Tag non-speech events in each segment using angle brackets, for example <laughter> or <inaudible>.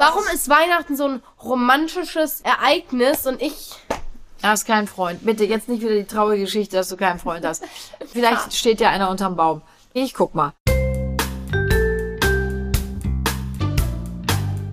Warum ist Weihnachten so ein romantisches Ereignis und ich Du hast keinen Freund. Bitte jetzt nicht wieder die traurige Geschichte, dass du keinen Freund hast. Vielleicht <laughs> steht ja einer unterm Baum. Ich guck mal.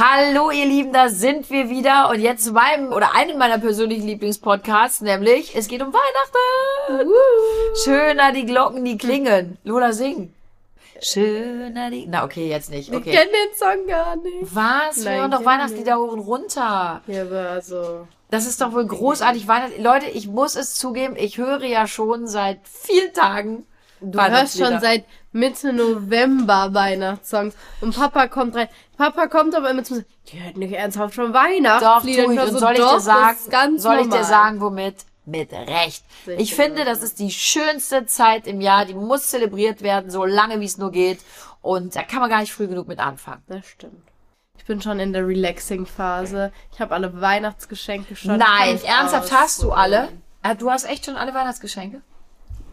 Hallo ihr Lieben, da sind wir wieder und jetzt zu meinem oder einem meiner persönlichen Lieblingspodcasts, nämlich es geht um Weihnachten. Schöner die Glocken, die klingen. Lola sing. Schöner die. Na okay, jetzt nicht. ich Okay. kenne den Song gar nicht. Was? Wir hören doch Weihnachtslieder hoch und runter. Ja, aber also. Das ist doch wohl großartig. Weihnachts Leute, ich muss es zugeben, ich höre ja schon seit vielen Tagen. Du hörst schon seit Mitte November Weihnachtssongs. Und Papa kommt rein. Papa kommt aber immer zu mir, die hört nicht ernsthaft schon Doch, Weihnachtslieder. tu ich. höre Und so, soll ich doch, dir sagen, ganz soll ich dir sagen, womit? Mit Recht. Sicher. Ich finde, das ist die schönste Zeit im Jahr. Die muss zelebriert werden, so lange wie es nur geht. Und da kann man gar nicht früh genug mit anfangen. Das stimmt. Ich bin schon in der Relaxing-Phase. Ich habe alle Weihnachtsgeschenke schon. Nein, ernsthaft hast du alle? Äh, Du hast echt schon alle Weihnachtsgeschenke?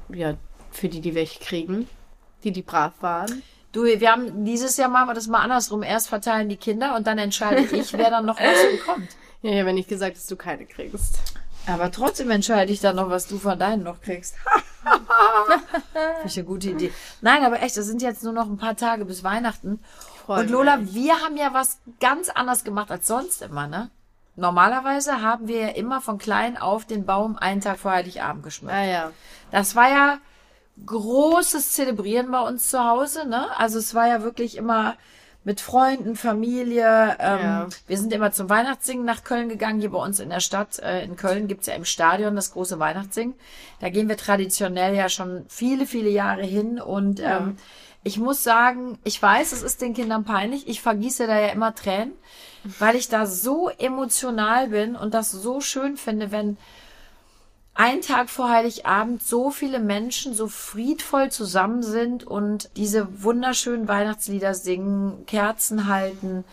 Ja, für die, die welche kriegen. Die, die brav waren. Du, wir haben dieses Jahr machen wir das mal andersrum. Erst verteilen die Kinder und dann entscheide ich, wer dann noch was bekommt. <laughs> Ja, ich habe nicht gesagt, dass du keine kriegst. Aber trotzdem entscheide ich dann noch, was du von deinen noch kriegst. <laughs> Finde ich eine gute Idee. Nein, aber echt, es sind jetzt nur noch ein paar Tage bis Weihnachten. Und Lola, mich. wir haben ja was ganz anders gemacht als sonst immer, ne? Normalerweise haben wir ja immer von klein auf den Baum einen Tag vor Heiligabend geschmückt. Ah ja. Das war ja großes Zelebrieren bei uns zu Hause, ne? Also es war ja wirklich immer mit Freunden, Familie. Ähm, Ja. Wir sind immer zum Weihnachtssingen nach Köln gegangen. Hier bei uns in der Stadt, äh, in Köln gibt's ja im Stadion das große Weihnachtssingen. Da gehen wir traditionell ja schon viele, viele Jahre hin. Und ähm, ich muss sagen, ich weiß, es ist den Kindern peinlich. Ich vergieße da ja immer Tränen, weil ich da so emotional bin und das so schön finde, wenn ein Tag vor Heiligabend so viele Menschen so friedvoll zusammen sind und diese wunderschönen Weihnachtslieder singen, Kerzen halten.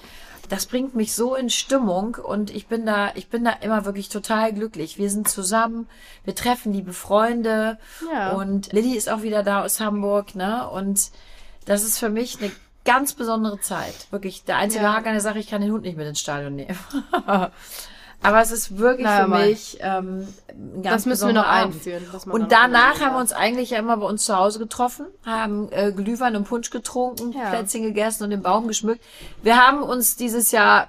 Das bringt mich so in Stimmung und ich bin da, ich bin da immer wirklich total glücklich. Wir sind zusammen, wir treffen liebe Freunde Ja. und Lilly ist auch wieder da aus Hamburg, ne? Und das ist für mich eine ganz besondere Zeit. Wirklich, der einzige Ja. Haken an der Sache, ich kann den Hund nicht mit ins Stadion nehmen. <laughs> Aber es ist wirklich Na, für mich ähm, ein ganz Das müssen wir noch Abend. einführen. Und danach haben wir uns eigentlich ja immer bei uns zu Hause getroffen, haben äh, Glühwein und Punsch getrunken, Ja. Plätzchen gegessen und den Baum geschmückt. Wir haben uns dieses Jahr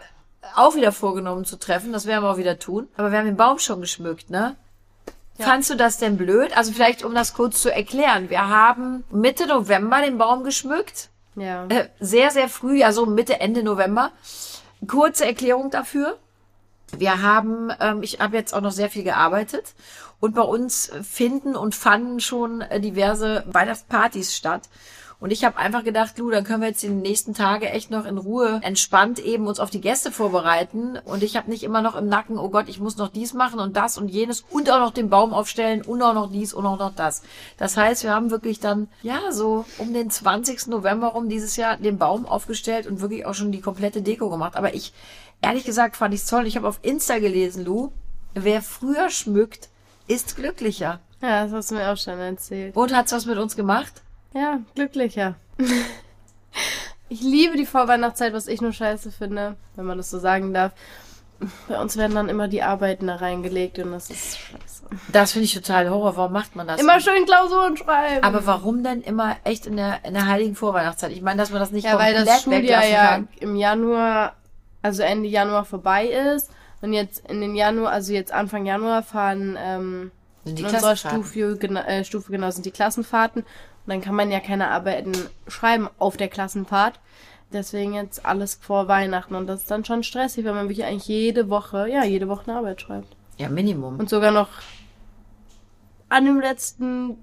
auch wieder vorgenommen zu treffen, das werden wir auch wieder tun. Aber wir haben den Baum schon geschmückt, ne? Fandst du das denn blöd? Also vielleicht, um das kurz zu erklären. Wir haben Mitte November den Baum geschmückt. Ja. Äh, sehr, sehr früh, also Mitte, Ende November. Kurze Erklärung dafür. Wir haben, ähm, ich habe jetzt auch noch sehr viel gearbeitet und bei uns finden und fanden schon äh, diverse Weihnachtspartys statt. Und ich habe einfach gedacht, Lu, dann können wir jetzt die nächsten Tage echt noch in Ruhe entspannt eben uns auf die Gäste vorbereiten. Und ich habe nicht immer noch im Nacken, oh Gott, ich muss noch dies machen und das und jenes und auch noch den Baum aufstellen und auch noch dies und auch noch das. Das heißt, wir haben wirklich dann, ja, so um den 20. November rum dieses Jahr den Baum aufgestellt und wirklich auch schon die komplette Deko gemacht. Aber ich, ehrlich gesagt, fand ich's toll. Ich habe auf Insta gelesen, Lu, wer früher schmückt, ist glücklicher. ja, das hast du mir auch schon erzählt. Und hat's was mit uns gemacht? Ja, glücklicher. ich liebe die Vorweihnachtszeit, was ich nur scheiße finde, wenn man das so sagen darf. Bei uns werden dann immer die Arbeiten da reingelegt und das ist scheiße. Das finde ich total Horror. Warum macht man das? Immer schön Klausuren schreiben. Aber warum denn immer echt in der, in der heiligen Vorweihnachtszeit? Ich meine, dass man das nicht ja, weil das Schuljahr ja im Januar, also Ende Januar vorbei ist. Und jetzt in den Januar, also jetzt Anfang Januar fahren ähm, Sind die in unserer. Stufe, gena äh, Stufe genau sind die Klassenfahrten. Dann kann man ja keine Arbeiten schreiben auf der Klassenfahrt. Deswegen jetzt alles vor Weihnachten. Und das ist dann schon stressig, weil man wirklich eigentlich jede Woche, ja, jede Woche eine Arbeit schreibt. Ja, Minimum. Und sogar noch an dem letzten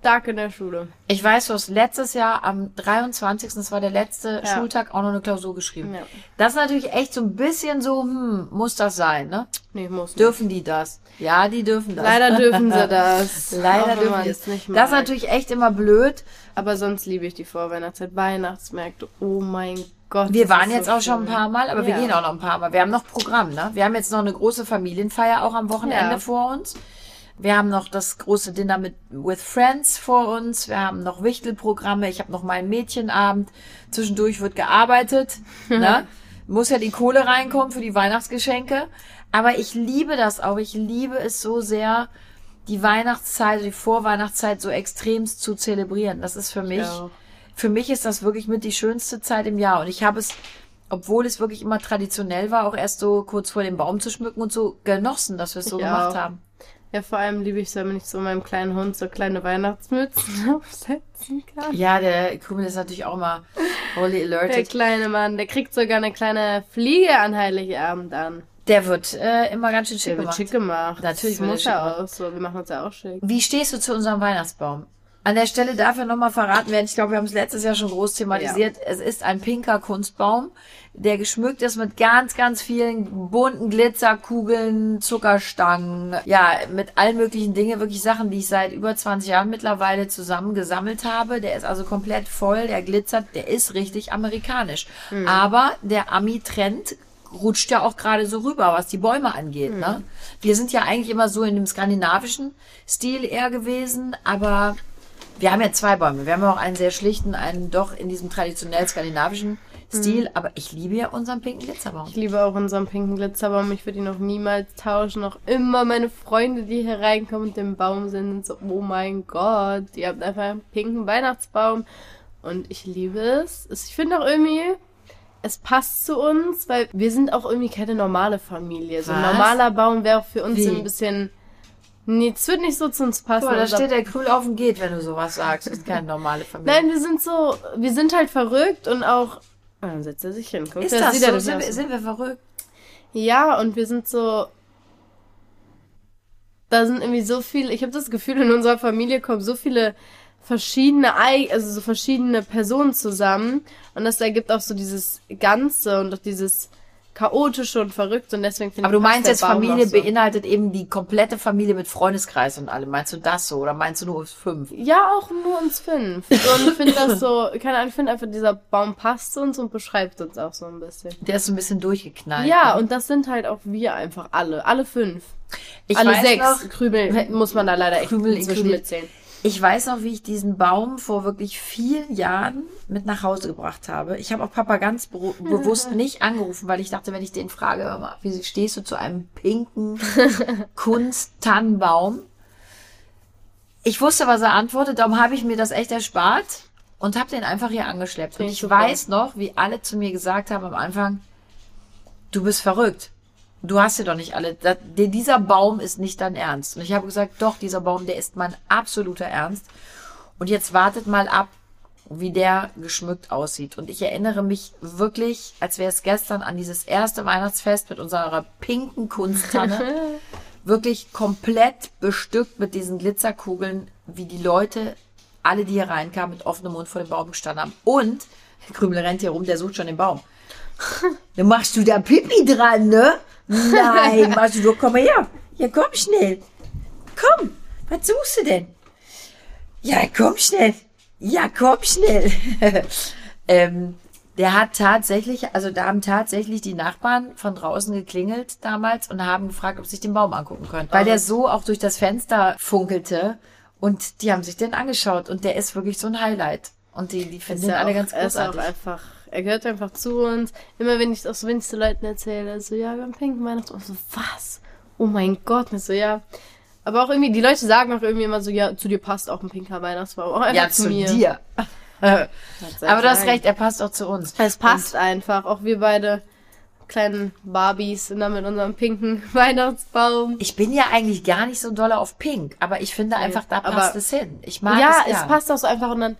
stark in der Schule. Ich weiß, du hast letztes Jahr am 23. Das war der letzte Ja. Schultag auch noch eine Klausur geschrieben. Ja. Das ist natürlich echt so ein bisschen so, hm, muss das sein, ne? Nee, muss nicht. Dürfen die das? Ja, die dürfen das. Leider dürfen sie <laughs> das. Leider dürfen es das. nicht Das ist natürlich echt immer blöd. Aber sonst liebe ich die Vorweihnachtszeit. Weihnachtsmärkte. Oh mein Gott. Wir das waren jetzt so auch schon ein schön. paar Mal, aber wir Ja. gehen auch noch ein paar Mal. Wir haben noch Programm, ne? Wir haben jetzt noch eine große Familienfeier auch am Wochenende Ja. vor uns. Wir haben noch das große Dinner mit with Friends vor uns. Wir haben noch Wichtelprogramme. Ich habe noch meinen Mädchenabend. Zwischendurch wird gearbeitet. <laughs> ne? Muss ja die Kohle reinkommen für die Weihnachtsgeschenke. Aber ich liebe das auch. Ich liebe es so sehr, die Weihnachtszeit, die Vorweihnachtszeit so extremst zu zelebrieren. Das ist für mich auch. für mich ist das wirklich mit die schönste Zeit im Jahr. Und ich habe es, obwohl es wirklich immer traditionell war, auch erst so kurz vor dem Baum zu schmücken und so genossen, dass wir es so Ich gemacht haben. Ja, vor allem liebe ich es, wenn ich so meinem kleinen Hund so kleine Weihnachtsmützen <laughs> aufsetzen kann. Ja, der Krümel ist natürlich auch mal holy Der alerted. kleine Mann, der kriegt sogar eine kleine Fliege an Heiligabend an. Der wird äh, immer ganz schön schick Der wird gemacht. schick gemacht. Natürlich das wird er muss gemacht. auch so. Wir machen uns ja auch schick. Wie stehst du zu unserem Weihnachtsbaum? An der Stelle darf ja nochmal verraten werden, ich glaube, wir haben es letztes Jahr schon groß thematisiert. Es ist ein pinker Kunstbaum, der geschmückt ist mit ganz, ganz vielen bunten Glitzerkugeln, Zuckerstangen, ja, mit allen möglichen Dingen, wirklich Sachen, die ich seit über 20 Jahren mittlerweile zusammen gesammelt habe. Der ist also komplett voll, der glitzert, der ist richtig amerikanisch. Aber der Ami-Trend rutscht ja auch gerade so rüber, was die Bäume angeht. Ne? Wir sind ja eigentlich immer so in dem skandinavischen Stil eher gewesen, aber wir haben ja zwei Bäume. Wir haben ja auch einen sehr schlichten, einen doch in diesem traditionell skandinavischen Stil, aber ich liebe ja unseren pinken Glitzerbaum. Ich liebe auch unseren pinken Glitzerbaum. Ich würde ihn noch niemals tauschen. Noch immer meine Freunde, die hier reinkommen und im Baum sind, sind so, oh mein Gott, ihr habt einfach einen pinken Weihnachtsbaum. Und ich liebe es. Ich finde auch irgendwie, es passt zu uns, weil wir sind auch irgendwie keine normale Familie. So ein Was? normaler Baum wäre für uns Wie? ein bisschen. Nee, es wird nicht so zu uns passen. Mal, da steht der Krül auf dem Geht, wenn du sowas sagst. Das ist keine normale Familie. Nein, wir sind so, wir sind halt verrückt und auch. Ah, Dann setzt er sich hin. Guck, ist da das er so? das Sind wir, sind wir verrückt? Ja, und wir sind so. Da sind irgendwie so viele. Ich habe das Gefühl, in unserer Familie kommen so viele verschiedene, also so verschiedene Personen zusammen. Und das ergibt auch so dieses Ganze und auch dieses chaotische und verrückte. Und deswegen finde Aber du ich, meinst jetzt Baum Familie so. beinhaltet eben die komplette Familie mit Freundeskreis und allem. Meinst du das so? Oder meinst du nur fünf? Ja, auch nur uns fünf. Und ich finde das so, keine Ahnung, ich finde einfach, dieser Baum passt uns und beschreibt uns auch so ein bisschen. Der ist so ein bisschen durchgeknallt. Ja, ne? und das sind halt auch wir einfach alle. Alle fünf. ich alle weiß sechs. Noch, Krümel muss man da leider echt Krümel inkludiert. mitzählen. Ich weiß noch, wie ich diesen Baum vor wirklich vielen Jahren mit nach Hause gebracht habe. Ich habe auch Papa ganz be <laughs> bewusst nicht angerufen, weil ich dachte, wenn ich den frage, hör mal, wie stehst du zu einem pinken <laughs> Kunsttannenbaum? Ich wusste, was er antwortet, darum habe ich mir das echt erspart und habe den einfach hier angeschleppt. Und ich ich super. weiß noch, wie alle zu mir gesagt haben am Anfang, du bist verrückt. Du hast sie doch nicht alle. Da, der, dieser Baum ist nicht dein Ernst. Und ich habe gesagt, doch, dieser Baum, der ist mein absoluter Ernst. Und jetzt wartet mal ab, wie der geschmückt aussieht. Und ich erinnere mich wirklich, als wäre es gestern, an dieses erste Weihnachtsfest mit unserer pinken Kunsttanne. <laughs> wirklich komplett bestückt mit diesen Glitzerkugeln, wie die Leute, alle, die hier reinkamen, mit offenem Mund vor dem Baum gestanden haben. Und <laughs> Krümel rennt hier rum, der sucht schon den Baum. <laughs> Dann machst du da Pipi dran, ne? Nein, doch, komm mal her. Ja, komm schnell. Komm, was suchst du denn? Ja, komm schnell. Ja, komm schnell. <laughs> ähm, der hat tatsächlich, also da haben tatsächlich die Nachbarn von draußen geklingelt damals und haben gefragt, ob sie sich den Baum angucken können. Weil der so auch durch das Fenster funkelte und die haben sich den angeschaut und der ist wirklich so ein Highlight. Und die, die finden den alle ganz er ist auch großartig. einfach, er gehört einfach zu uns. Immer wenn ich das, wenn ich so Leuten erzähle, so, ja, wir haben pinken Weihnachtsbaum. So, was? Oh mein Gott. Und so, ja. Aber auch irgendwie, die Leute sagen auch irgendwie immer so, ja, zu dir passt auch ein pinker Weihnachtsbaum. Auch einfach Ja, zu, zu mir. dir. <laughs> Aber du hast recht, er passt auch zu uns. Es passt einfach. Auch wir beide kleinen Barbies sind da mit unserem pinken <laughs> Weihnachtsbaum. Ich bin ja eigentlich gar nicht so doll auf Pink, aber ich finde einfach, da aber- passt es hin. Ich mag ja, es. es passt auch so einfach und dann,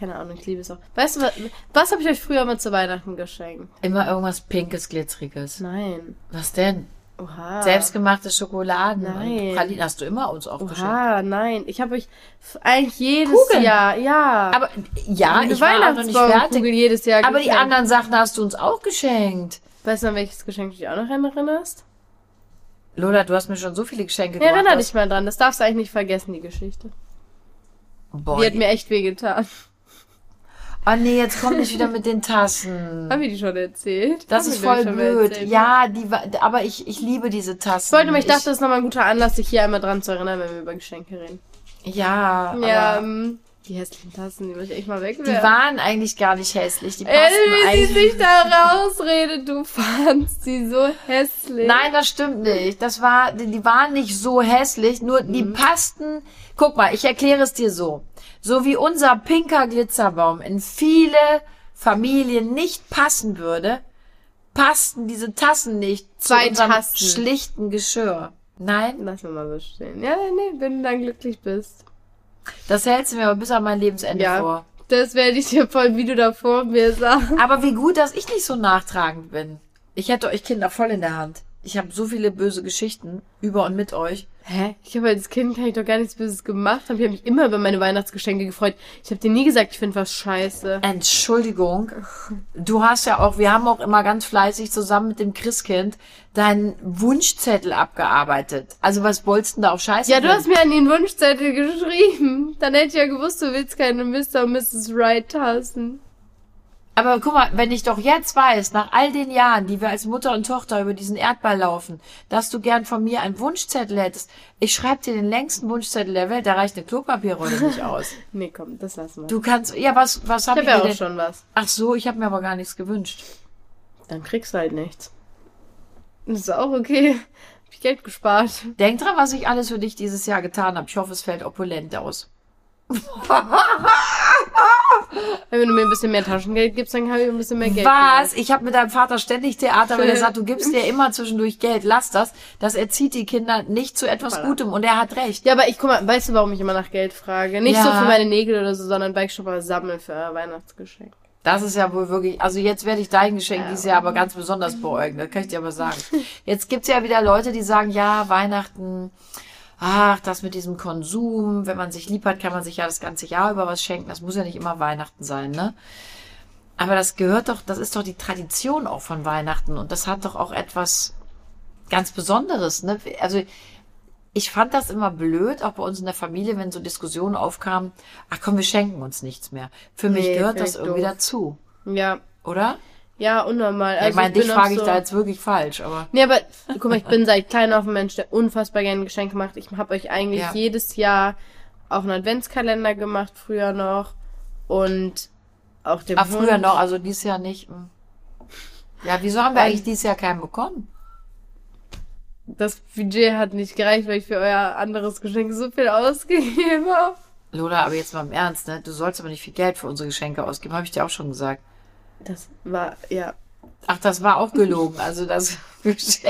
keine Ahnung, ich liebe es auch. Weißt du, was, was habe ich euch früher mal zu Weihnachten geschenkt? Immer irgendwas Pinkes, Glitzeriges. Nein. Was denn? Oha. Selbstgemachte Schokoladen. Nein. Pralinen hast du immer uns auch geschenkt. Oha, nein. Ich habe euch eigentlich jedes Kugeln. Jahr, ja. Aber ja, ich war auch noch nicht fertig. Jedes Jahr Aber die geschenkt. anderen Sachen hast du uns auch geschenkt. Weißt du, an welches Geschenk du dich auch noch erinnerst? Lola, du hast mir schon so viele Geschenke Ja, gemacht. erinnere dass- dich mal dran. Das darfst du eigentlich nicht vergessen, die Geschichte. Boah, Die hat mir echt wehgetan. Oh nee, jetzt komm nicht wieder mit den Tassen. <laughs> Haben wir die schon erzählt? Das Haben ist voll blöd. erzählt? Ja, die war, aber ich, ich liebe diese Tassen. Ich wollte, aber ich dachte, das ist nochmal ein guter Anlass, sich hier einmal dran zu erinnern, wenn wir über Geschenke reden. ja, Ja, aber ähm, die hässlichen Tassen, die muss ich echt mal die wegwerfen. waren eigentlich gar nicht hässlich. Die passten Ey, wie sie sich da rausredet, du fandst sie so hässlich. Nein, das stimmt nicht. Das war, die, die waren nicht so hässlich, nur die Mhm. passten. Guck mal, ich erkläre es dir so. So wie unser pinker Glitzerbaum in viele Familien nicht passen würde, passten diese Tassen nicht Zwei zu unserem Tassen. schlichten Geschirr. Nein, Lass mir mal so stehen. Ja, nee, wenn du dann glücklich bist. Das hältst du mir aber bis an mein Lebensende Ja. vor. Das werde ich dir voll, wie du da vor mir sagst. Aber wie gut, dass ich nicht so nachtragend bin. Ich hätte euch Kinder voll in der Hand. Ich habe so viele böse Geschichten über und mit euch. Hä? Ich habe als Kind kann ich doch gar nichts Böses gemacht. haben. Ich habe mich immer über meine Weihnachtsgeschenke gefreut. Ich habe dir nie gesagt, ich finde was scheiße. Entschuldigung. Du hast ja auch, wir haben auch immer ganz fleißig zusammen mit dem Christkind deinen Wunschzettel abgearbeitet. Also was wolltest du da auch scheiße? Ja, du hast mir an den Wunschzettel geschrieben. Dann hätte ich ja gewusst, du willst keine Mr. und Mrs. Right Tassen. Aber guck mal, wenn ich doch jetzt weiß, nach all den Jahren, die wir als Mutter und Tochter über diesen Erdball laufen, dass du gern von mir einen Wunschzettel hättest, ich schreibe dir den längsten Wunschzettel der Welt, da reicht eine Klopapierrolle nicht <laughs> aus. Nee, komm, das lassen wir. Du kannst, ja, was, was hab ich ich, habe ja auch denn? schon was. Ach so, ich habe mir aber gar nichts gewünscht. Dann kriegst du halt nichts. Das ist auch okay. Hab ich Geld gespart. Denk dran, was ich alles für dich dieses Jahr getan habe. Ich hoffe, es fällt opulent aus. <laughs> Wenn du mir ein bisschen mehr Taschengeld gibst, dann habe ich ein bisschen mehr Geld. Was? Ich habe mit deinem Vater ständig Theater, weil er sagt, du gibst dir immer zwischendurch Geld. Lass das. Das erzieht die Kinder nicht zu etwas Voilà. Gutem. Und er hat recht. Ja, aber ich guck mal, weißt du, warum ich immer nach Geld frage? Nicht Ja. so für meine Nägel oder so, sondern weil ich schon mal sammle für Weihnachtsgeschenk. Das ist ja wohl wirklich, also jetzt werde ich dein Geschenk dieses Jahr aber ganz besonders beäugen, das kann ich dir aber sagen. <laughs> Jetzt gibt's ja wieder Leute, die sagen, ja, Weihnachten, ach, das mit diesem Konsum, wenn man sich lieb hat, kann man sich ja das ganze Jahr über was schenken, das muss ja nicht immer Weihnachten sein, ne? Aber das gehört doch, das ist doch die Tradition auch von Weihnachten und das hat doch auch etwas ganz Besonderes, ne? Also, ich fand das immer blöd, auch bei uns in der Familie, wenn so Diskussionen aufkamen, ach komm, wir schenken uns nichts mehr. Für mich Nee, gehört das irgendwie doof. dazu, Ja, oder? Ja, unnormal. Ja, Also ich meine, bin dich frage ich so- da jetzt wirklich falsch, aber Nee, aber guck mal, ich bin seit klein auf ein Mensch, der unfassbar gerne Geschenke macht. Ich habe euch eigentlich Ja. jedes Jahr auch einen Adventskalender gemacht, früher noch. Und auch den ah, früher noch, also dieses Jahr nicht. hm. Ja, wieso haben wir eigentlich dieses Jahr keinen bekommen? Das Budget hat nicht gereicht, weil ich für euer anderes Geschenk so viel ausgegeben habe. Lola, aber jetzt mal im Ernst, ne? Du sollst aber nicht viel Geld für unsere Geschenke ausgeben, habe ich dir auch schon gesagt. Das war, ja. Ach, das war auch gelogen. Also das <laughs> groß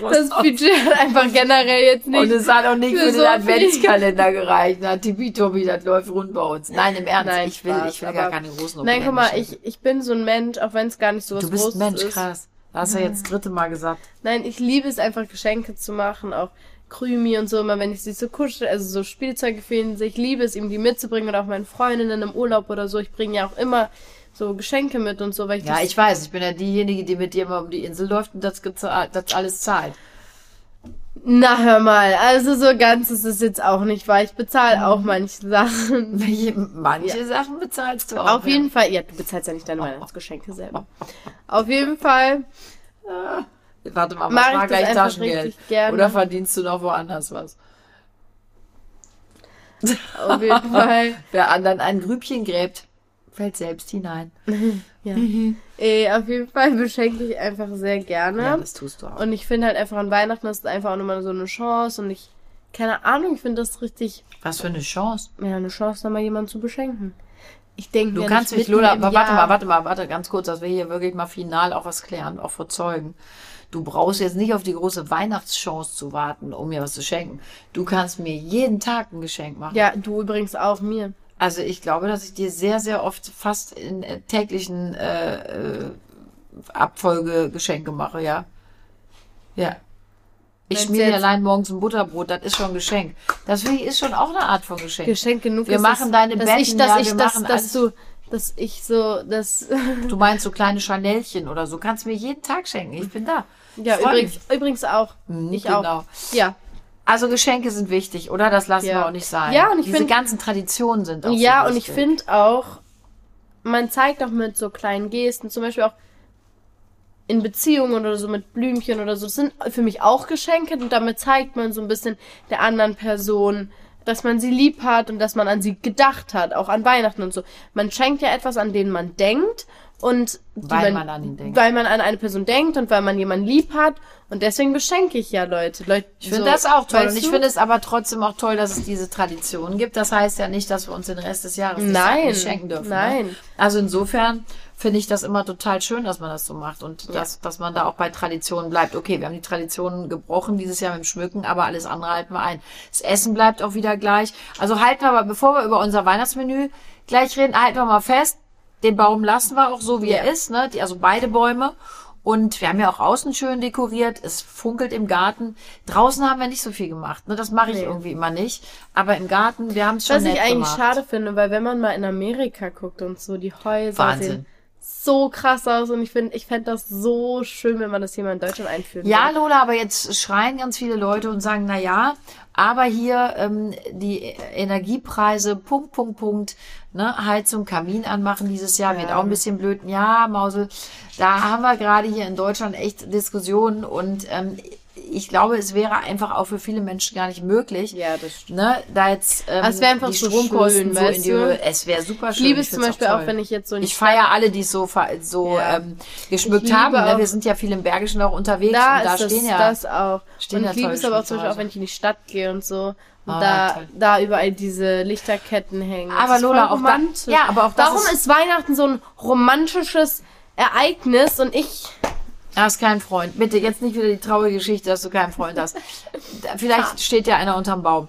Das. <laughs> Budget hat einfach generell jetzt Und nicht. es hat auch nicht für für, den so. Adventskalender gereicht. Na, Tibi-Tobi, das läuft rund bei uns. Nein, im Ernst, Nein, ich will, Spaß, ich will gar aber- keine großen Nein, guck mal, ich, ich bin so ein Mensch, auch wenn es gar nicht so was Du bist Großes ein Mensch, ist. krass. Da hast du jetzt das dritte Mal gesagt. Nein, ich liebe es einfach, Geschenke zu machen, auch Krümi und so, immer wenn ich sie so kuschel, also so Spielzeuge finden. Ich liebe es, ihm die mitzubringen oder auch meinen Freundinnen im Urlaub oder so. Ich bringe ja auch immer so Geschenke mit und so, weil ich Ja, ich weiß, ich bin ja diejenige, die mit dir immer um die Insel läuft und das, das alles zahlt. Na, hör mal, also so ganz ist es jetzt auch nicht, weil ich bezahle Mhm. auch manche Sachen. <laughs> Welche- Manche Sachen bezahlst du auch. Auf jeden Fall, ja, du bezahlst ja nicht deine Weihnachtsgeschenke selber. Auf jeden Fall Fall. Warte mal, was war das gleich Taschengeld? Oder verdienst du noch woanders was? Auf jeden <laughs> Fall. Wer anderen ein Grübchen gräbt, fällt selbst hinein. <laughs> Ja. äh, auf jeden Fall beschenke ich einfach sehr gerne. Ja, das tust du auch. und ich finde halt einfach an Weihnachten ist einfach auch nochmal so eine Chance und ich, keine Ahnung, ich finde das richtig, Was für eine Chance. ja, eine Chance, nochmal jemanden zu beschenken. Ich denke Du mir kannst nicht mich, Lola, warte Jahr- mal, warte mal, warte ganz kurz, dass wir hier wirklich mal final auch was klären, auch vor Zeugen. Du brauchst jetzt nicht auf die große Weihnachtschance zu warten, um mir was zu schenken. Du kannst mir jeden Tag ein Geschenk machen. Ja, du übrigens auch mir. Also ich glaube, dass ich dir sehr, sehr oft fast in äh, täglichen äh, äh, Abfolge Geschenke mache, ja. Ja. Ich schmier dir allein morgens ein Butterbrot, das ist schon ein Geschenk. Das finde ich ist schon auch eine Art von Geschenk. Geschenk genug Wir ist machen es, deine dass Betten, ich, dass ja, ich, wir dass, machen dass du, dass ich so, das, Du meinst so kleine Chanelchen oder so, kannst mir jeden Tag schenken. Ich bin da. ja, übrigens, übrigens auch. Mhm, ich genau. auch. Ja. Also Geschenke sind wichtig, oder? Das lassen Ja. wir auch nicht sein. Ja, und ich Diese find- ganzen Traditionen sind auch Ja, so und ich finde auch, man zeigt auch mit so kleinen Gesten, zum Beispiel auch in Beziehungen oder so mit Blümchen oder so, das sind für mich auch Geschenke und damit zeigt man so ein bisschen der anderen Person, dass man sie lieb hat und dass man an sie gedacht hat, auch an Weihnachten und so. Man schenkt ja etwas, an den man denkt und Weil man an ihn denkt. Weil man an eine Person denkt und weil man jemanden lieb hat und deswegen beschenke ich ja Leute. Leute Ich finde so, das auch toll. Und ich finde es aber trotzdem auch toll, dass es diese Tradition gibt. Das heißt ja nicht, dass wir uns den Rest des Jahres nicht Nein, nicht schenken dürfen. nein. Ne? Also insofern finde ich das immer total schön, dass man das so macht und dass, dass man da auch bei Traditionen bleibt. Okay, wir haben die Traditionen gebrochen dieses Jahr mit dem Schmücken, aber alles andere halten wir ein. Das Essen bleibt auch wieder gleich. Also halten wir aber, bevor wir über unser Weihnachtsmenü gleich reden, halten wir mal fest, den Baum lassen wir auch so, wie er ist, ne? Die, also beide Bäume. Und wir haben ja auch außen schön dekoriert. Es funkelt im Garten. Draußen haben wir nicht so viel gemacht. Ne? Das mache ich Nee. irgendwie immer nicht. Aber im Garten, wir haben es schon Was nett ich eigentlich gemacht. schade finde, weil wenn man mal in Amerika guckt und so, die Häuser Wahnsinn. sehen so krass aus und ich finde, ich fände das so schön, wenn man das hier mal in Deutschland einführen Ja. Lola, aber jetzt schreien ganz viele Leute und sagen, na ja, aber hier ähm, die Energiepreise, Punkt, Punkt, Punkt, ne, Heizung, Kamin anmachen dieses Jahr wird Ja. auch ein bisschen blöd. Ja, Mausel, da haben wir gerade hier in Deutschland echt Diskussionen und ähm, ich glaube, es wäre einfach auch für viele Menschen gar nicht möglich. Ja, das stimmt. Ne, da jetzt ähm, es wäre einfach die so Stromkosten schön, so in die? Höhe. Es wäre super Ich schön. liebe es zum Beispiel auch, toll. wenn ich jetzt so die Ich feiere alle, die es so, so Ja. ähm, geschmückt Ich haben. Ne? auch- Wir sind ja viel im Bergischen auch unterwegs da und da ist das, stehen ja das auch. stehen und ich liebe es aber auch zum Beispiel auch, wenn ich in die Stadt gehe und so. Ah, da, toll. da überall diese Lichterketten hängen. Aber Lola, auch da- ja, aber auch das Warum ist- ist, Weihnachten so ein romantisches Ereignis und ich Du hast keinen Freund. Bitte, jetzt nicht wieder die traurige Geschichte, dass du keinen Freund hast. <laughs> Vielleicht steht ja einer unterm Baum.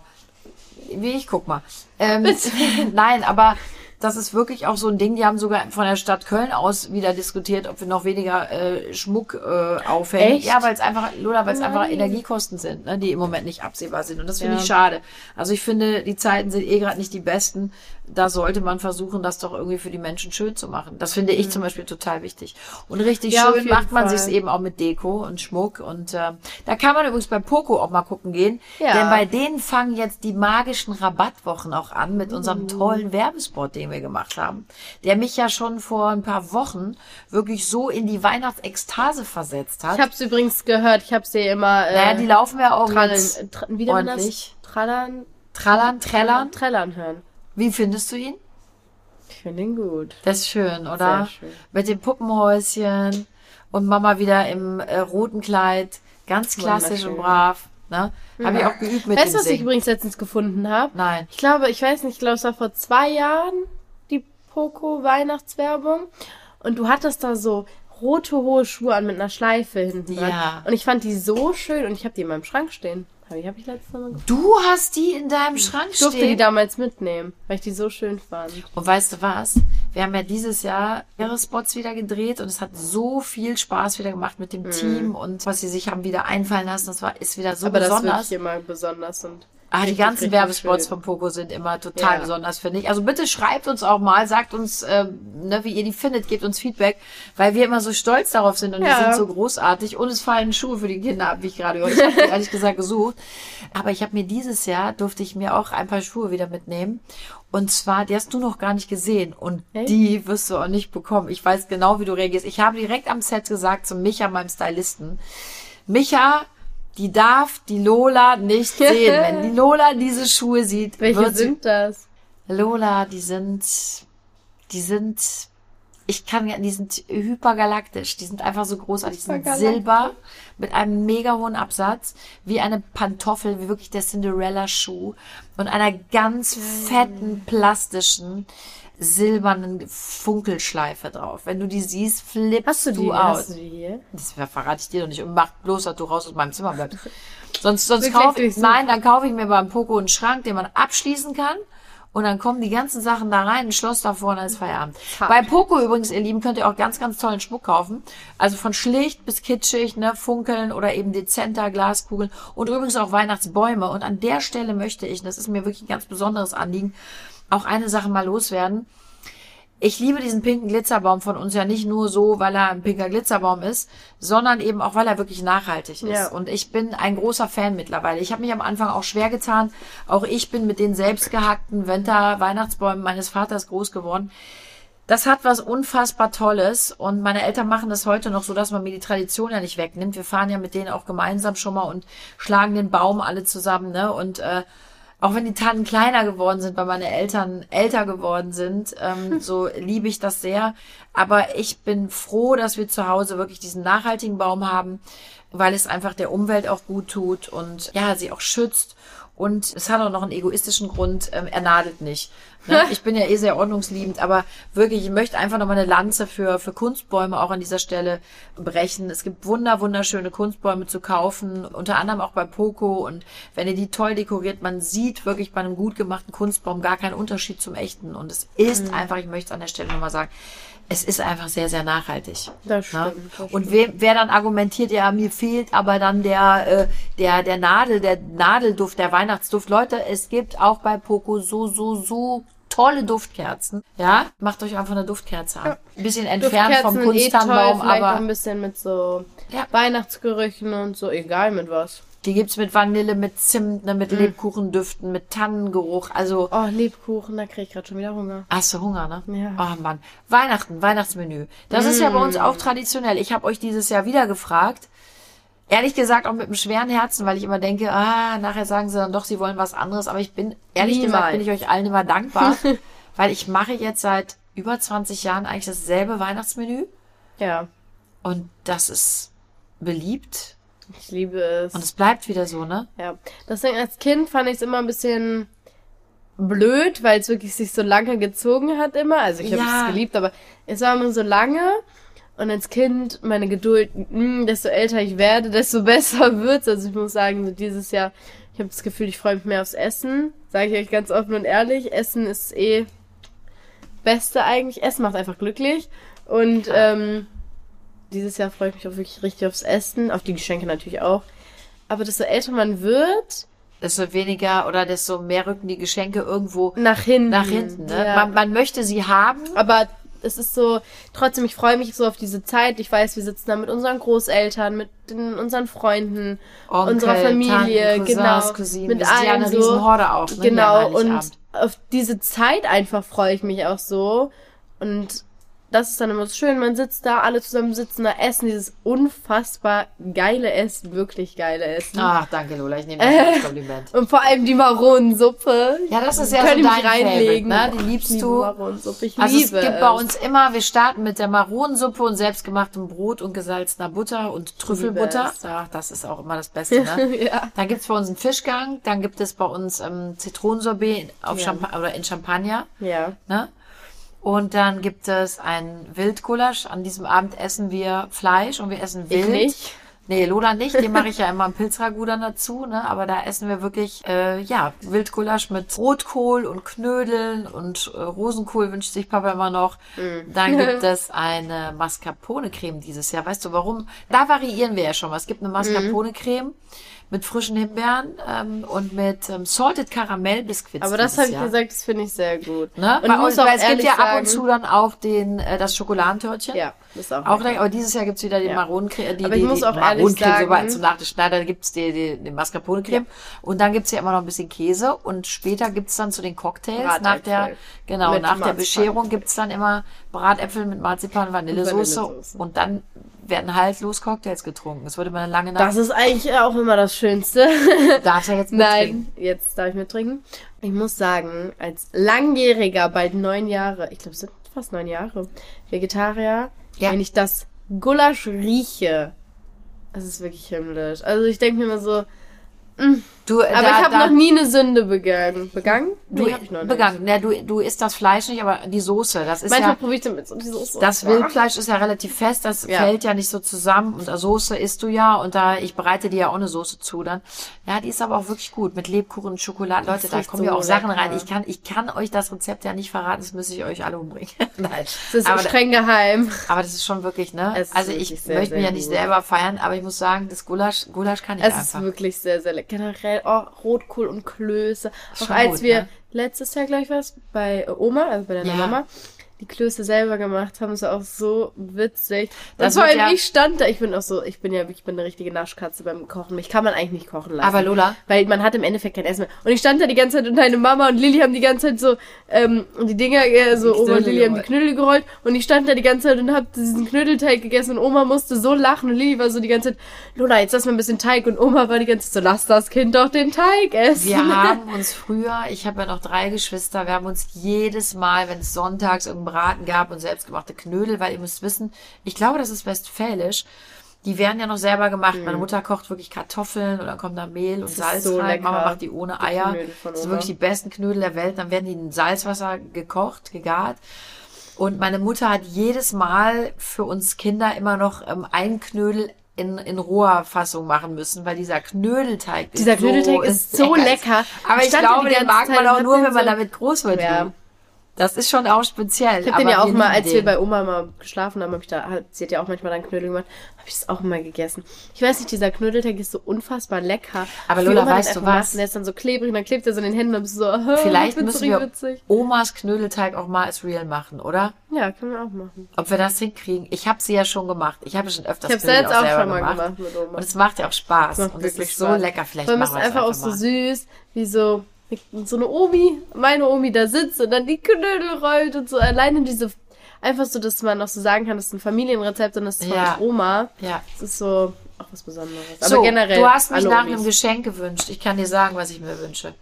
Wie ich, guck mal. Ähm, <laughs> nein, aber das ist wirklich auch so ein Ding. Die haben sogar von der Stadt Köln aus wieder diskutiert, ob wir noch weniger äh, Schmuck äh, aufhängen. Echt? Ja, weil es einfach, Lola, weil es einfach Nein. Energiekosten sind, ne, die im Moment nicht absehbar sind. Und das finde Ja. ich schade. Also ich finde, die Zeiten sind eh gerade nicht die besten. Da sollte man versuchen, das doch irgendwie für die Menschen schön zu machen. Das finde ich zum Beispiel total wichtig. Und richtig Mhm. Ja, schön macht man sich eben auch mit Deko und Schmuck. Und äh, da kann man übrigens bei Poco auch mal gucken gehen. Ja. Denn bei denen fangen jetzt die magischen Rabattwochen auch an mit unserem Uh. tollen Werbespot, den wir gemacht haben. Der mich ja schon vor ein paar Wochen wirklich so in die Weihnachtsekstase versetzt hat. Ich habe es übrigens gehört. Ich habe sie immer. Äh, naja, die laufen ja auch trallen, jetzt tra wie nennt man das? ordentlich. Trallern, Trallern, Trällern. Trällern hören. Wie findest du ihn? Ich finde ihn gut. Das ist schön, oder? Sehr schön. Mit dem Puppenhäuschen und Mama wieder im äh, roten Kleid. Ganz klassisch und brav. Ne? Habe ich auch geübt mit Weißt dem du, was ich Singen. übrigens letztens gefunden habe? Nein. Ich glaube, ich weiß nicht, ich glaube, es war vor zwei Jahren die Poco Weihnachtswerbung. Und du hattest da so rote hohe Schuhe an mit einer Schleife hinten dran. Ja. Und ich fand die so schön und ich habe die in meinem Schrank stehen. Habe ich, hab ich letztes Mal gefunden. Du hast die in deinem Schrank Ich durfte die stehen. damals mitnehmen, weil ich die so schön fand. Und weißt du was? Wir haben ja dieses Jahr ihre Spots wieder gedreht und es hat so viel Spaß wieder gemacht mit dem Mhm. Team und was sie sich haben wieder einfallen lassen. Das war, ist wieder so Aber das ist besonders. wirklich immer besonders und Ah, die ganzen Werbespots schön. von Poco sind immer total Ja. besonders, finde ich. Also bitte schreibt uns auch mal, sagt uns, ähm, ne, wie ihr die findet, gebt uns Feedback, weil wir immer so stolz darauf sind und die Ja. sind so großartig. Und es fallen Schuhe für die Kinder ab, wie ich gerade gehört habe. Ich habe die <laughs> ehrlich gesagt gesucht. Aber ich habe mir dieses Jahr, durfte ich mir auch ein paar Schuhe wieder mitnehmen. Und zwar, die hast du noch gar nicht gesehen. Und Echt? die wirst du auch nicht bekommen. Ich weiß genau, wie du reagierst. Ich habe direkt am Set gesagt zu Micha, meinem Stylisten, Micha, die darf die Lola nicht <laughs> sehen. Wenn die Lola diese Schuhe sieht, Welche wird sie, sind das? Lola, die sind, die sind, ich kann ja, die sind hypergalaktisch. Die sind einfach so großartig. Die sind silber mit einem mega hohen Absatz, wie eine Pantoffel, wie wirklich der Cinderella-Schuh und einer ganz fetten, plastischen, silbernen Funkelschleife drauf. Wenn du die siehst, flippst Hast du die? du Hast aus. du die hier? Das verrate ich dir doch nicht. Und mach bloß, dass du raus aus meinem Zimmer bleibst. <laughs> Sonst, sonst kaufe ich, nein, dann kaufe ich mir beim Poco einen Schrank, den man abschließen kann. und dann kommen die ganzen Sachen da rein, ein Schloss davor und dann ist Feierabend. Hart. Bei Poco übrigens, ihr Lieben, könnt ihr auch ganz, ganz tollen Schmuck kaufen. Also von schlicht bis kitschig, ne, funkeln oder eben dezenter Glaskugeln und übrigens auch Weihnachtsbäume. Und an der Stelle möchte ich, das ist mir wirklich ein ganz besonderes Anliegen, auch eine Sache mal loswerden. Ich liebe diesen pinken Glitzerbaum von uns ja nicht nur so, weil er ein pinker Glitzerbaum ist, sondern eben auch, weil er wirklich nachhaltig ist. Ja. Und ich bin ein großer Fan mittlerweile. Ich habe mich am Anfang auch schwer getan. Auch ich bin mit den selbstgehackten Winter-Weihnachtsbäumen meines Vaters groß geworden. Das hat was unfassbar Tolles und meine Eltern machen das heute noch so, dass man mir die Tradition ja nicht wegnimmt. Wir fahren ja mit denen auch gemeinsam schon mal und schlagen den Baum alle zusammen, ne? Und äh, auch wenn die Tannen kleiner geworden sind, weil meine Eltern älter geworden sind, ähm, so liebe ich das sehr. Aber ich bin froh, dass wir zu Hause wirklich diesen nachhaltigen Baum haben, weil es einfach der Umwelt auch gut tut und ja, sie auch schützt. Und es hat auch noch einen egoistischen Grund, ähm, er nadelt nicht. Ne? <laughs> Ich bin ja eh sehr ordnungsliebend, aber wirklich, ich möchte einfach nochmal eine Lanze für, für Kunstbäume auch an dieser Stelle brechen. Es gibt wunder, wunderschöne Kunstbäume zu kaufen, unter anderem auch bei Poco. Und wenn ihr die toll dekoriert, man sieht wirklich bei einem gut gemachten Kunstbaum gar keinen Unterschied zum echten. Und es ist einfach, ich möchte es an der Stelle nochmal sagen, es ist einfach sehr, sehr nachhaltig. Das Ne? stimmt, das Und wer, wer dann argumentiert, ja, mir fehlt aber dann der, äh, der, der Nadel, der Nadelduft, der Weihnachtsduft. Leute, es gibt auch bei Poco so, so, so tolle Duftkerzen. Ja, macht euch einfach eine Duftkerze an. Ein bisschen entfernt vom sind eh toll, aber ein bisschen mit so Ja. Weihnachtsgerüchen und so, egal mit was. Die gibt's mit Vanille, mit Zimt, ne, mit Lebkuchendüften, mit Tannengeruch. Also, Oh, Lebkuchen, da krieg ich gerade schon wieder Hunger. Hast du Hunger, ne? Ja. Oh Mann. Weihnachten, Weihnachtsmenü. Das ist ja bei uns auch traditionell. Ich habe euch dieses Jahr wieder gefragt. Ehrlich gesagt auch mit einem schweren Herzen, weil ich immer denke, ah, nachher sagen sie dann doch, sie wollen was anderes. Aber ich bin, ehrlich Niemals. gesagt, bin ich euch allen immer dankbar, <laughs> weil ich mache jetzt seit über 20 Jahren eigentlich dasselbe Weihnachtsmenü. Ja, Und das ist beliebt. Ich liebe es. Und es bleibt wieder so, ne? Ja, deswegen als Kind fand ich es immer ein bisschen blöd, weil es wirklich sich so lange gezogen hat immer. Also ich habe Ja. es geliebt, aber es war immer so lange. Und als Kind, meine Geduld, mh, desto älter ich werde, desto <laughs> besser wird's. Also ich muss sagen, so dieses Jahr, ich habe das Gefühl, ich freue mich mehr aufs Essen. Sage ich euch ganz offen und ehrlich. Essen ist eh Beste eigentlich. Essen macht einfach glücklich. Und ähm, dieses Jahr freue ich mich auch wirklich richtig aufs Essen, auf die Geschenke natürlich auch. Aber desto älter man wird, Desto weniger oder desto mehr rücken die Geschenke irgendwo nach hinten. nach hinten. Ne? Ja. Man, man möchte sie haben. Aber es ist so, trotzdem, ich freue mich so auf diese Zeit. Ich weiß, wir sitzen da mit unseren Großeltern, mit den, unseren Freunden, Onkel, unserer Familie, Tanten, Cousins, genau. Cousinen. mit sind ja allen eine so. Riesenhorde auch. Ne? Genau, und auf diese Zeit einfach freue ich mich auch so. Und das ist dann immer so schön, man sitzt da, alle zusammen sitzen da, essen dieses unfassbar geile Essen, wirklich geile Essen. Ach, danke Lola, ich nehme das als Kompliment. <laughs> Und vor allem die Maronensuppe. Ja, das ist ja Könnt so dein reinlegen. Favorite, ne? Die liebst Ich du. Maronensuppe, ich Also es liebe gibt bei uns immer, wir starten mit der Maronensuppe und selbstgemachtem Brot und gesalzener Butter und Trüffelbutter. Es. Ach, das ist auch immer das Beste, ne? <laughs> ja. Dann gibt's bei uns einen Fischgang, dann gibt es bei uns ähm, Zitronensorbet auf Ja. Champa oder in Champagner. Ja. Ne? Und dann gibt es ein Wildgulasch. An diesem Abend essen wir Fleisch und wir essen Ich Wild. nicht. Nee, Lola nicht. Den mache ich ja immer im Pilzragout dann dazu. Ne? Aber da essen wir wirklich, äh, ja, Wildgulasch mit Rotkohl und Knödeln und äh, Rosenkohl wünscht sich Papa immer noch. Mm. Dann gibt <laughs> es eine Mascarpone-Creme dieses Jahr. Weißt du warum? Da variieren wir ja schon mal. Es gibt eine Mascarpone-Creme mit frischen Himbeeren ähm, und mit ähm, Salted Caramel Biscuits. Aber das habe ich gesagt, das finde ich sehr gut. Ne? Und Bei uns, auch weil es gibt ja ab und zu dann auch den, äh, das Schokoladentörtchen. Ja, das ist auch. Auch lecker. aber dieses Jahr gibt's wieder den Ja. Maronencreme. Die, Aber ich die, muss die auch ehrlich sagen- sogar zum Nachtisch. Nein, dann gibt's die, die, die Mascarpone-Creme. Und dann gibt's ja immer noch ein bisschen Käse. Und später gibt's dann zu den Cocktails, nach Bratäpfel. der, genau, Mit nach der Marzipan. Bescherung gibt's dann immer Bratäpfel mit Marzipan, Vanillesoße. Vanillesoße. Und dann werden haltlos Cocktails getrunken. Es wurde immer eine lange Nacht. Das ist eigentlich auch immer das Schönste. <laughs> Darfst du jetzt mittrinken? Nein, jetzt darf ich mit trinken. Ich muss sagen, als langjähriger, bald neun Jahre, ich glaube, es sind fast neun Jahre, Vegetarier, Ja. wenn ich das Gulasch rieche, es ist wirklich himmlisch. Also ich denke mir immer so, Du, Aber ich habe noch nie eine Sünde begangen. Begangen? du, Nee, hab ich noch nicht. begangen. Ja, du, du isst das Fleisch nicht, aber die Soße, das ist Manchmal ja, probiere ich damit so die Soße. das Wildfleisch ist ja relativ fest, das Ja. fällt ja nicht so zusammen und Soße isst du ja und da, ich bereite dir ja auch eine Soße zu dann. Ja, die ist aber auch wirklich gut mit Lebkuchen und Schokolade. Leute, da kommen so ja auch Sachen lecker. rein. Ich kann, ich kann euch das Rezept ja nicht verraten, das müsste ich euch alle umbringen. <laughs> Nein. Das ist aber, streng geheim. aber das ist schon wirklich, ne? Es Also ich sehr, möchte mich sehr ja nicht gut. selber feiern, aber ich muss sagen, das Gulasch, Gulasch kann ich Es einfach. ist wirklich sehr, sehr lecker. Generell oh, Rotkohl und Klöße. Auch Schon als gut, wir ne? letztes Jahr gleich was bei Oma, also bei deiner Ja. Mama, die Klöße selber gemacht haben, ist auch so witzig. Das wird allem ja- ich stand da, ich bin auch so, ich bin ja wirklich, ich bin eine richtige Naschkatze beim Kochen. Mich kann man eigentlich nicht kochen lassen. Aber Lola, Weil man hat im Endeffekt kein Essen mehr. Und ich stand da die ganze Zeit und deine Mama und Lilly haben die ganze Zeit so, ähm, die Dinger, äh, so Oma und Lilly haben die. Knödel gerollt und ich stand da die ganze Zeit und hab diesen Knödelteig gegessen und Oma musste so lachen und Lilly war so die ganze Zeit, Lola, jetzt lass mal ein bisschen Teig und Oma war die ganze Zeit so, lass das Kind doch den Teig essen. Wir <laughs> haben uns früher, ich habe ja noch drei Geschwister, wir haben uns jedes Mal, wenn es sonntags irgendeinen Braten gab und selbstgemachte Knödel, weil ihr müsst wissen, ich glaube, das ist westfälisch. Die werden ja noch selber gemacht. Meine Mutter kocht wirklich Kartoffeln und dann kommt da Mehl und ist Salz so rein. lecker, Mama macht die ohne die Eier. Von Das sind wirklich die besten Knödel der Welt. Dann werden die in Salzwasser gekocht, gegart. Und meine Mutter hat jedes Mal für uns Kinder immer noch ähm, ein Knödel in, in roher Fassung machen müssen, weil dieser Knödelteig Dieser ist Knödelteig so, ist so lecker. Aber Ich ich glaube, die den mag man und auch nur, wenn man damit groß wird. Ja. Das ist schon auch speziell. Ich habe den ja auch wir mal, als wir den. bei Oma mal geschlafen haben, hab ich da, sie hat ja auch manchmal dann Knödel gemacht, habe ich das auch mal gegessen. Ich weiß nicht, dieser Knödelteig ist so unfassbar lecker. Aber Lola, weißt du was? macht, und Der ist dann so klebrig und dann klebt er so in den Händen und bist so, <laughs> oh, Vielleicht müssen wir witzig. Omas Knödelteig auch mal als Real machen, oder? Ja, können wir auch machen. Ob wir das hinkriegen? Ich habe sie ja schon gemacht. Ich habe schon öfters Ich Knödel selbst auch selber schon mal gemacht mit Oma. Und es macht ja auch Spaß. macht Und es wirklich ist so Spaß. lecker. Vielleicht machen wir es einfach auch so süß, wie so, so eine Omi, meine Omi da sitzt und dann die Knödel rollt und so. Alleine diese, einfach so, dass man noch so sagen kann, das ist ein Familienrezept und das ist von Ja. Oma. Ja. Das ist so auch was Besonderes. Aber so, generell. du hast mich nach Omis. einem Geschenk gewünscht. Ich kann dir sagen, was ich mir wünsche.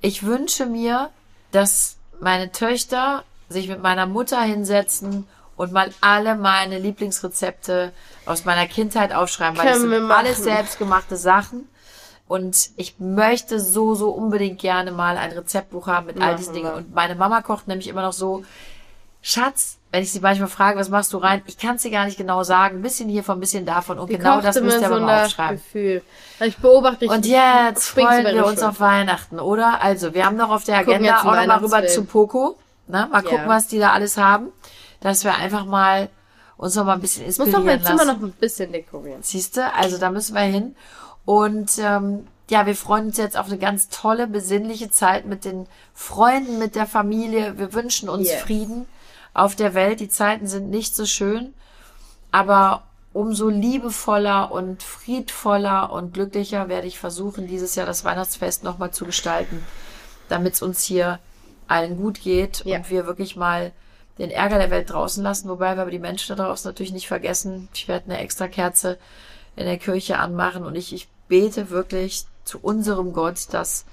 Ich wünsche mir, dass meine Töchter sich mit meiner Mutter hinsetzen und mal alle meine Lieblingsrezepte aus meiner Kindheit aufschreiben, weil das Können sind alles selbstgemachte Sachen. Und ich möchte so, so unbedingt gerne mal ein Rezeptbuch haben mit all diesen Dingen. Und meine Mama kocht nämlich immer noch so, Schatz, wenn ich sie manchmal frage, was machst du rein? Ich kann es dir gar nicht genau sagen. Ein bisschen hiervon, ein bisschen davon. Und Die genau das müsst ihr so aber mal nach aufschreiben. Gefühl. Also ich beobachte Und ich jetzt springst freuen wir uns auf Weihnachten, oder? Also, wir haben noch auf der Agenda jetzt auch einen noch mal rüber zu Poco. Na, mal Ja. gucken, was die da alles haben. Dass wir einfach mal uns noch mal ein bisschen Ich muss inspirieren doch mein Zimmer noch ein bisschen dekorieren. Siehste, also da müssen wir hin. Und ähm, ja, wir freuen uns jetzt auf eine ganz tolle, besinnliche Zeit mit den Freunden, mit der Familie. Wir wünschen uns Yes. Frieden auf der Welt. Die Zeiten sind nicht so schön, aber umso liebevoller und friedvoller und glücklicher werde ich versuchen, dieses Jahr das Weihnachtsfest nochmal zu gestalten, damit es uns hier allen gut geht Ja. und wir wirklich mal den Ärger der Welt draußen lassen, wobei wir aber die Menschen da draußen natürlich nicht vergessen. Ich werde eine extra Kerze in der Kirche anmachen und ich, ich bete wirklich zu unserem Gott, dass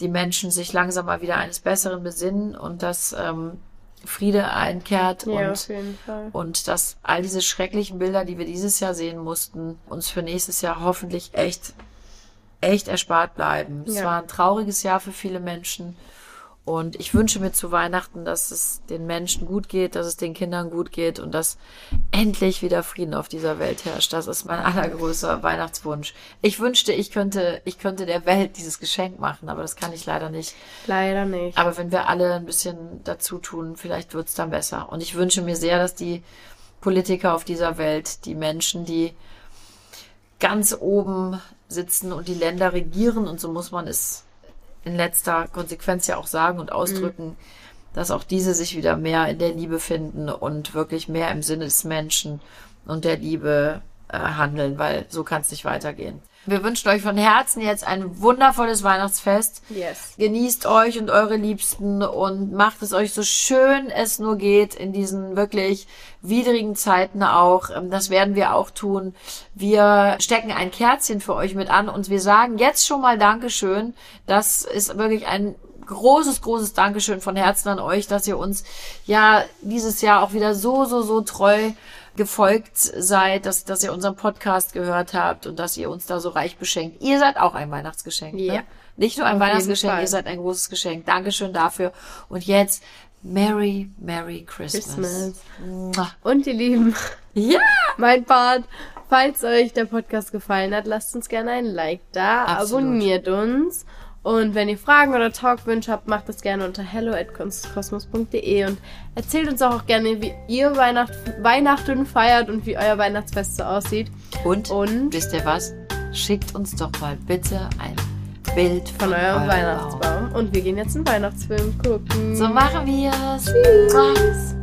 die Menschen sich langsam mal wieder eines Besseren besinnen und dass ähm, Friede einkehrt Ja, und und dass all diese schrecklichen Bilder, die wir dieses Jahr sehen mussten, uns für nächstes Jahr hoffentlich echt, echt erspart bleiben. Es Ja. war ein trauriges Jahr für viele Menschen. Und ich wünsche mir zu Weihnachten, dass es den Menschen gut geht, dass es den Kindern gut geht und dass endlich wieder Frieden auf dieser Welt herrscht. Das ist mein allergrößter Weihnachtswunsch. Ich wünschte, ich könnte, ich könnte der Welt dieses Geschenk machen, aber das kann ich leider nicht. Leider nicht. Aber wenn wir alle ein bisschen dazu tun, vielleicht wird's dann besser. Und ich wünsche mir sehr, dass die Politiker auf dieser Welt, die Menschen, die ganz oben sitzen und die Länder regieren, und so muss man es in letzter Konsequenz ja auch sagen und ausdrücken, dass auch diese sich wieder mehr in der Liebe finden und wirklich mehr im Sinne des Menschen und der Liebe äh, handeln, weil so kann es nicht weitergehen. Wir wünschen euch von Herzen jetzt ein wundervolles Weihnachtsfest. Yes. Genießt euch und eure Liebsten und macht es euch so schön es nur geht in diesen wirklich widrigen Zeiten auch. Ähm, Das werden wir auch tun. Wir stecken ein Kerzchen für euch mit an und wir sagen jetzt schon mal Dankeschön. Das ist wirklich ein großes, großes Dankeschön von Herzen an euch, dass ihr uns ja dieses Jahr auch wieder so, so, so treu gefolgt seid, dass, dass ihr unseren Podcast gehört habt und dass ihr uns da so reich beschenkt. Ihr seid auch ein Weihnachtsgeschenk. Ja. Ne? Nicht nur ein Auf Weihnachtsgeschenk, ihr seid ein großes Geschenk. Dankeschön dafür. Und jetzt Merry, Merry Christmas. Christmas. Und ihr Lieben, Ja! mein Part. Falls euch der Podcast gefallen hat, lasst uns gerne ein Like da, Absolut. abonniert uns. Und wenn ihr Fragen oder Talkwünsche habt, macht das gerne unter hello@kosmos.de und erzählt uns auch gerne, wie ihr Weihnacht, Weihnachten feiert und wie euer Weihnachtsfest so aussieht. Und, Und wisst ihr was? Schickt uns doch mal bitte ein Bild von, von eurem Weihnachtsbaum. Und wir gehen jetzt einen Weihnachtsfilm gucken. Baum. So machen wir's. Tschüss.